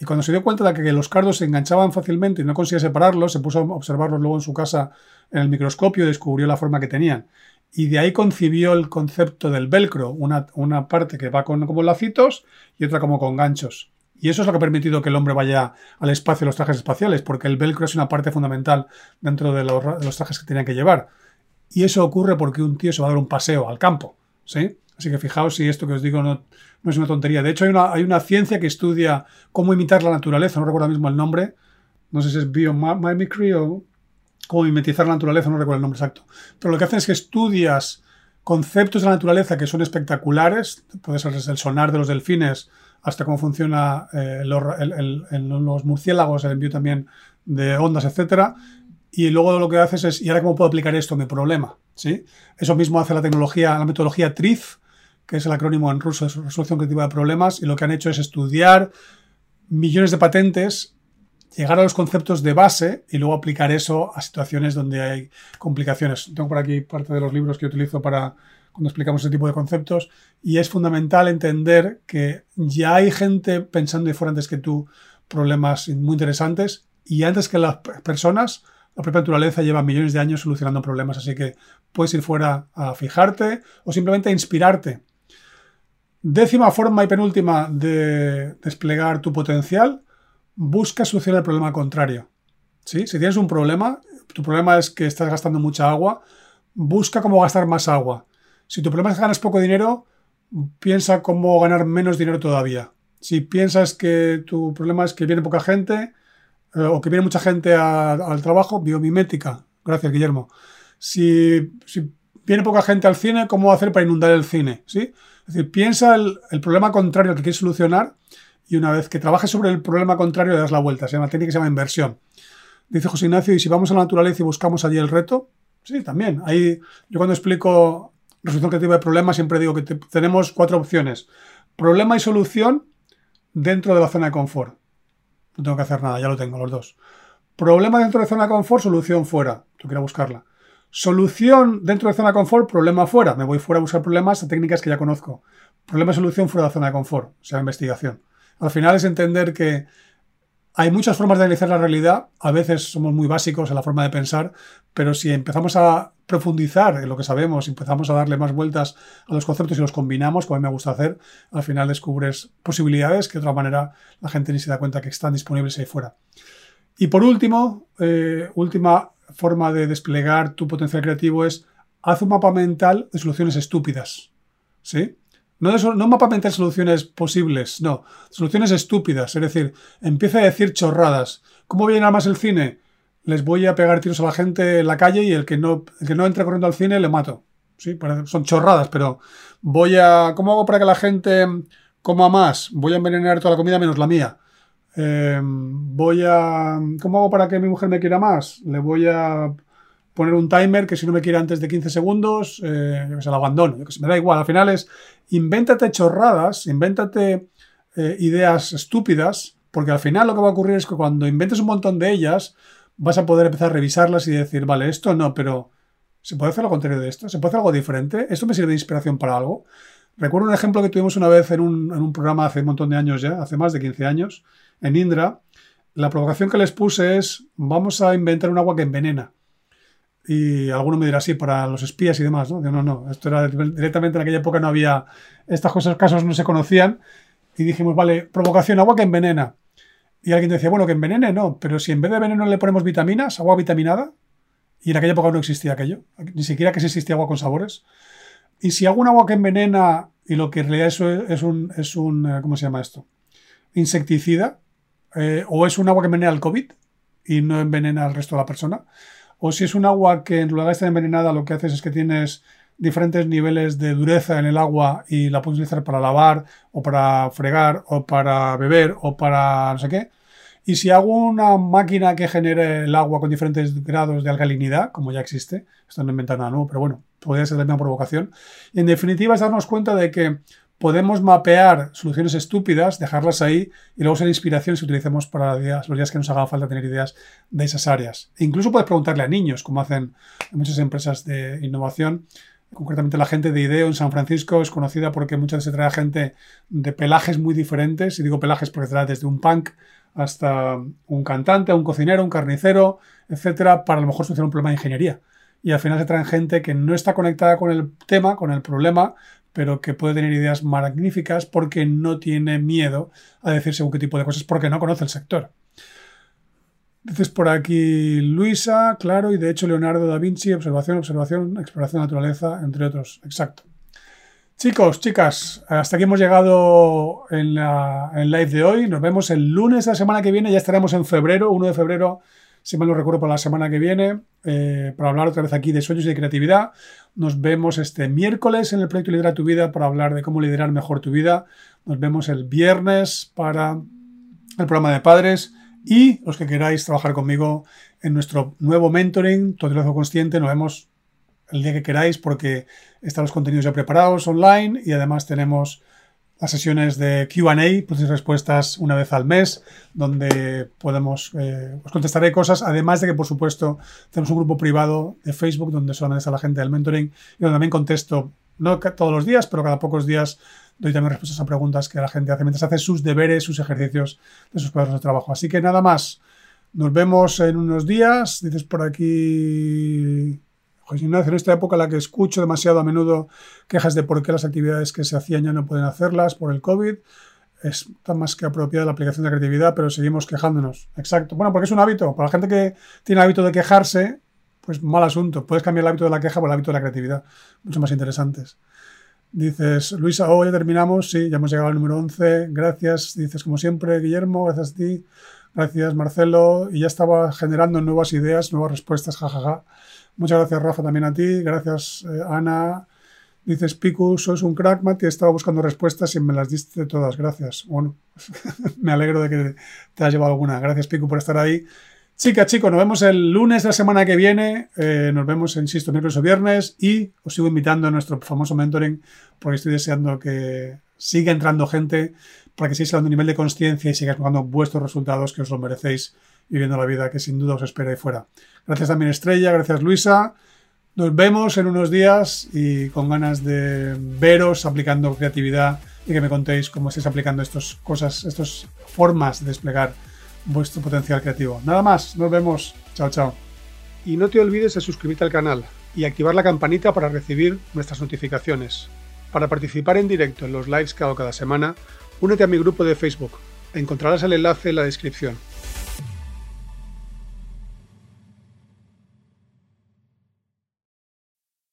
Y cuando se dio cuenta de que los cardos se enganchaban fácilmente y no conseguía separarlos, se puso a observarlos luego en su casa en el microscopio y descubrió la forma que tenían. Y de ahí concibió el concepto del velcro, una, una parte que va con, como lacitos y otra como con ganchos. Y eso es lo que ha permitido que el hombre vaya al espacio en los trajes espaciales, porque el velcro es una parte fundamental dentro de los, los trajes que tenían que llevar. Y eso ocurre porque un tío se va a dar un paseo al campo. ¿sí? Así que fijaos si esto que os digo no, no es una tontería. De hecho, hay una, hay una ciencia que estudia cómo imitar la naturaleza, no recuerdo mismo el nombre. No sé si es biomimicry o cómo mimetizar la naturaleza, no recuerdo el nombre exacto. Pero lo que hacen es que estudias conceptos de la naturaleza que son espectaculares, puede ser desde el sonar de los delfines hasta cómo funciona eh, los, murciélagos, el envío también de ondas, etcétera. Y luego lo que haces es, ¿y ahora cómo puedo aplicar esto a mi problema? ¿Sí? Eso mismo hace la tecnología, la metodología TRIZ, que es el acrónimo en ruso de resolución creativa de problemas, y lo que han hecho es estudiar millones de patentes, llegar a los conceptos de base y luego aplicar eso a situaciones donde hay complicaciones. Tengo por aquí parte de los libros que utilizo para cuando explicamos ese tipo de conceptos y es fundamental entender que ya hay gente pensando y fuera antes que tú problemas muy interesantes y antes que las personas la propia naturaleza lleva millones de años solucionando problemas, así que puedes ir fuera a fijarte o simplemente a inspirarte. Décima forma y penúltima de desplegar tu potencial, busca solucionar el problema contrario. Si tienes un problema, tu problema es que estás gastando mucha agua, busca cómo gastar más agua. Si tu problema es que ganas poco dinero, piensa cómo ganar menos dinero todavía. Si piensas que tu problema es que viene poca gente, eh, o que viene mucha gente al trabajo, biomimética. Gracias, Guillermo. Si, viene poca gente al cine, ¿cómo hacer para inundar el cine? ¿Sí? Es decir, piensa el, problema contrario que quieres solucionar y una vez que trabajes sobre el problema contrario le das la vuelta. Se llama técnica que se llama inversión. Dice José Ignacio, ¿y si vamos a la naturaleza y buscamos allí el reto? Sí, también. Ahí, yo cuando explico resolución creativa de problemas siempre digo que tenemos cuatro opciones. Problema y solución dentro de la zona de confort. No tengo que hacer nada, ya lo tengo, los dos. Problema dentro de zona de confort, solución fuera. Tú quieres buscarla. Solución dentro de zona de confort, problema fuera. Me voy fuera a buscar problemas a técnicas que ya conozco. Problema y solución fuera de zona de confort, o sea, investigación. Al final es entender que hay muchas formas de analizar la realidad, a veces somos muy básicos en la forma de pensar, pero si empezamos a profundizar en lo que sabemos, empezamos a darle más vueltas a los conceptos y los combinamos, como a mí me gusta hacer, al final descubres posibilidades que de otra manera la gente ni se da cuenta que están disponibles ahí fuera. Y por último, eh, última forma de desplegar tu potencial creativo es haz un mapa mental de soluciones estúpidas. ¿Sí? No, no mapa mental soluciones posibles, no. Soluciones estúpidas. Es decir, empieza a decir chorradas. ¿Cómo viene más el cine? Les voy a pegar tiros a la gente en la calle y el que no, el que no entre corriendo al cine le mato. Sí, son chorradas, pero voy a. ¿Cómo hago para que la gente coma más? Voy a envenenar toda la comida menos la mía. Em, voy a. ¿Cómo hago para que mi mujer me quiera más? Le voy a poner un timer que si no me quiere antes de 15 segundos, eh, se lo abandono. me da igual. Al final es invéntate chorradas, invéntate eh, ideas estúpidas, porque al final lo que va a ocurrir es que cuando inventes un montón de ellas, vas a poder empezar a revisarlas y decir, vale, esto no, pero ¿se puede hacer lo contrario de esto? ¿Se puede hacer algo diferente? ¿Esto me sirve de inspiración para algo? Recuerdo un ejemplo que tuvimos una vez en un, en un programa hace un montón de años ya, hace más de 15 años, en Indra. La provocación que les puse es, vamos a inventar un agua que envenena. Y alguno me dirá, sí, para los espías y demás, ¿no? no, no, esto era directamente en aquella época no había, estas cosas, casos no se conocían. Y dijimos, vale, provocación, agua que envenena. Y alguien decía, bueno, que envenene, no, pero si en vez de veneno le ponemos vitaminas, agua vitaminada, y en aquella época no existía aquello, ni siquiera que se existía agua con sabores. Y si hago un agua que envenena, y lo que en realidad eso es un, es un eh, ¿cómo se llama esto? Insecticida, eh, o es un agua que envenena al COVID y no envenena al resto de la persona, o si es un agua que en lugar de estar envenenada lo que haces es que tienes diferentes niveles de dureza en el agua y la puedes utilizar para lavar o para fregar o para beber o para no sé qué. Y si hago una máquina que genere el agua con diferentes grados de alcalinidad, como ya existe, esto no inventa nada nuevo, pero bueno, podría ser la misma provocación. Y en definitiva es darnos cuenta de que podemos mapear soluciones estúpidas, dejarlas ahí y luego ser inspiración si utilizamos para los días, que nos haga falta tener ideas de esas áreas. E incluso puedes preguntarle a niños, como hacen muchas empresas de innovación, Concretamente la gente de IDEO en San Francisco es conocida porque muchas veces trae gente de pelajes muy diferentes. Y digo pelajes porque trae desde un punk hasta un cantante, un cocinero, un carnicero, etcétera, para a lo mejor solucionar un problema de ingeniería. Y al final se traen gente que no está conectada con el tema, con el problema, pero que puede tener ideas magníficas porque no tiene miedo a decir según qué tipo de cosas, porque no conoce el sector. Dices por aquí Luisa, claro, y de hecho Leonardo da Vinci, observación, observación, exploración de naturaleza, entre otros. Exacto. Chicos, chicas, hasta aquí hemos llegado en, la, live de hoy. Nos vemos el lunes de la semana que viene. Ya estaremos en febrero, 1 de febrero, si mal no recuerdo, para la semana que viene, eh, para hablar otra vez aquí de sueños y de creatividad. Nos vemos este miércoles en el proyecto Lidera tu Vida para hablar de cómo liderar mejor tu vida. Nos vemos el viernes para el programa de padres. Y los que queráis trabajar conmigo en nuestro nuevo mentoring, todo consciente, nos vemos el día que queráis porque están los contenidos ya preparados online y además tenemos las sesiones de QA, pues y respuestas una vez al mes, donde podemos, eh, os contestaré cosas, además de que, por supuesto, tenemos un grupo privado de Facebook donde solamente está la gente del mentoring y donde también contesto, no todos los días, pero cada pocos días doy también respuestas a preguntas que la gente hace mientras hace sus deberes, sus ejercicios de sus cuadros de trabajo. Así que nada más. Nos vemos en unos días. Dices por aquí, Ignacio, en esta época la que escucho demasiado a menudo quejas de por qué las actividades que se hacían ya no pueden hacerlas por el COVID. Está más que apropiada la aplicación de creatividad, pero seguimos quejándonos. Exacto. Bueno, porque es un hábito. Para la gente que tiene hábito de quejarse, pues mal asunto. Puedes cambiar el hábito de la queja por el hábito de la creatividad. Mucho más interesantes. Dices, Luisa, oh, ya terminamos. Sí, ya hemos llegado al número 11. Gracias. Dices, como siempre, Guillermo, gracias a ti. Gracias, Marcelo. Y ya estaba generando nuevas ideas, nuevas respuestas, jajaja. Muchas gracias, Rafa, también a ti. Gracias, eh, Ana. Dices, Piku, sois un crack, Mati. Estaba buscando respuestas y me las diste todas. Gracias. Bueno, me alegro de que te hayas llevado alguna. Gracias, Piku, por estar ahí. Chicas, chicos, nos vemos el lunes de la semana que viene. Eh, nos vemos, insisto, miércoles o viernes. Y os sigo invitando a nuestro famoso mentoring porque estoy deseando que siga entrando gente para que sigáis a nivel de conciencia y sigáis buscando vuestros resultados que os lo merecéis viviendo la vida que sin duda os espera ahí fuera. Gracias también Estrella, gracias Luisa. Nos vemos en unos días y con ganas de veros aplicando creatividad y que me contéis cómo estáis aplicando estas cosas, estas formas de desplegar vuestro potencial creativo. Nada más, nos vemos. Chao, chao. Y no te olvides de suscribirte al canal y activar la campanita para recibir nuestras notificaciones. Para participar en directo en los lives que hago cada semana, únete a mi grupo de Facebook. Encontrarás el enlace en la descripción.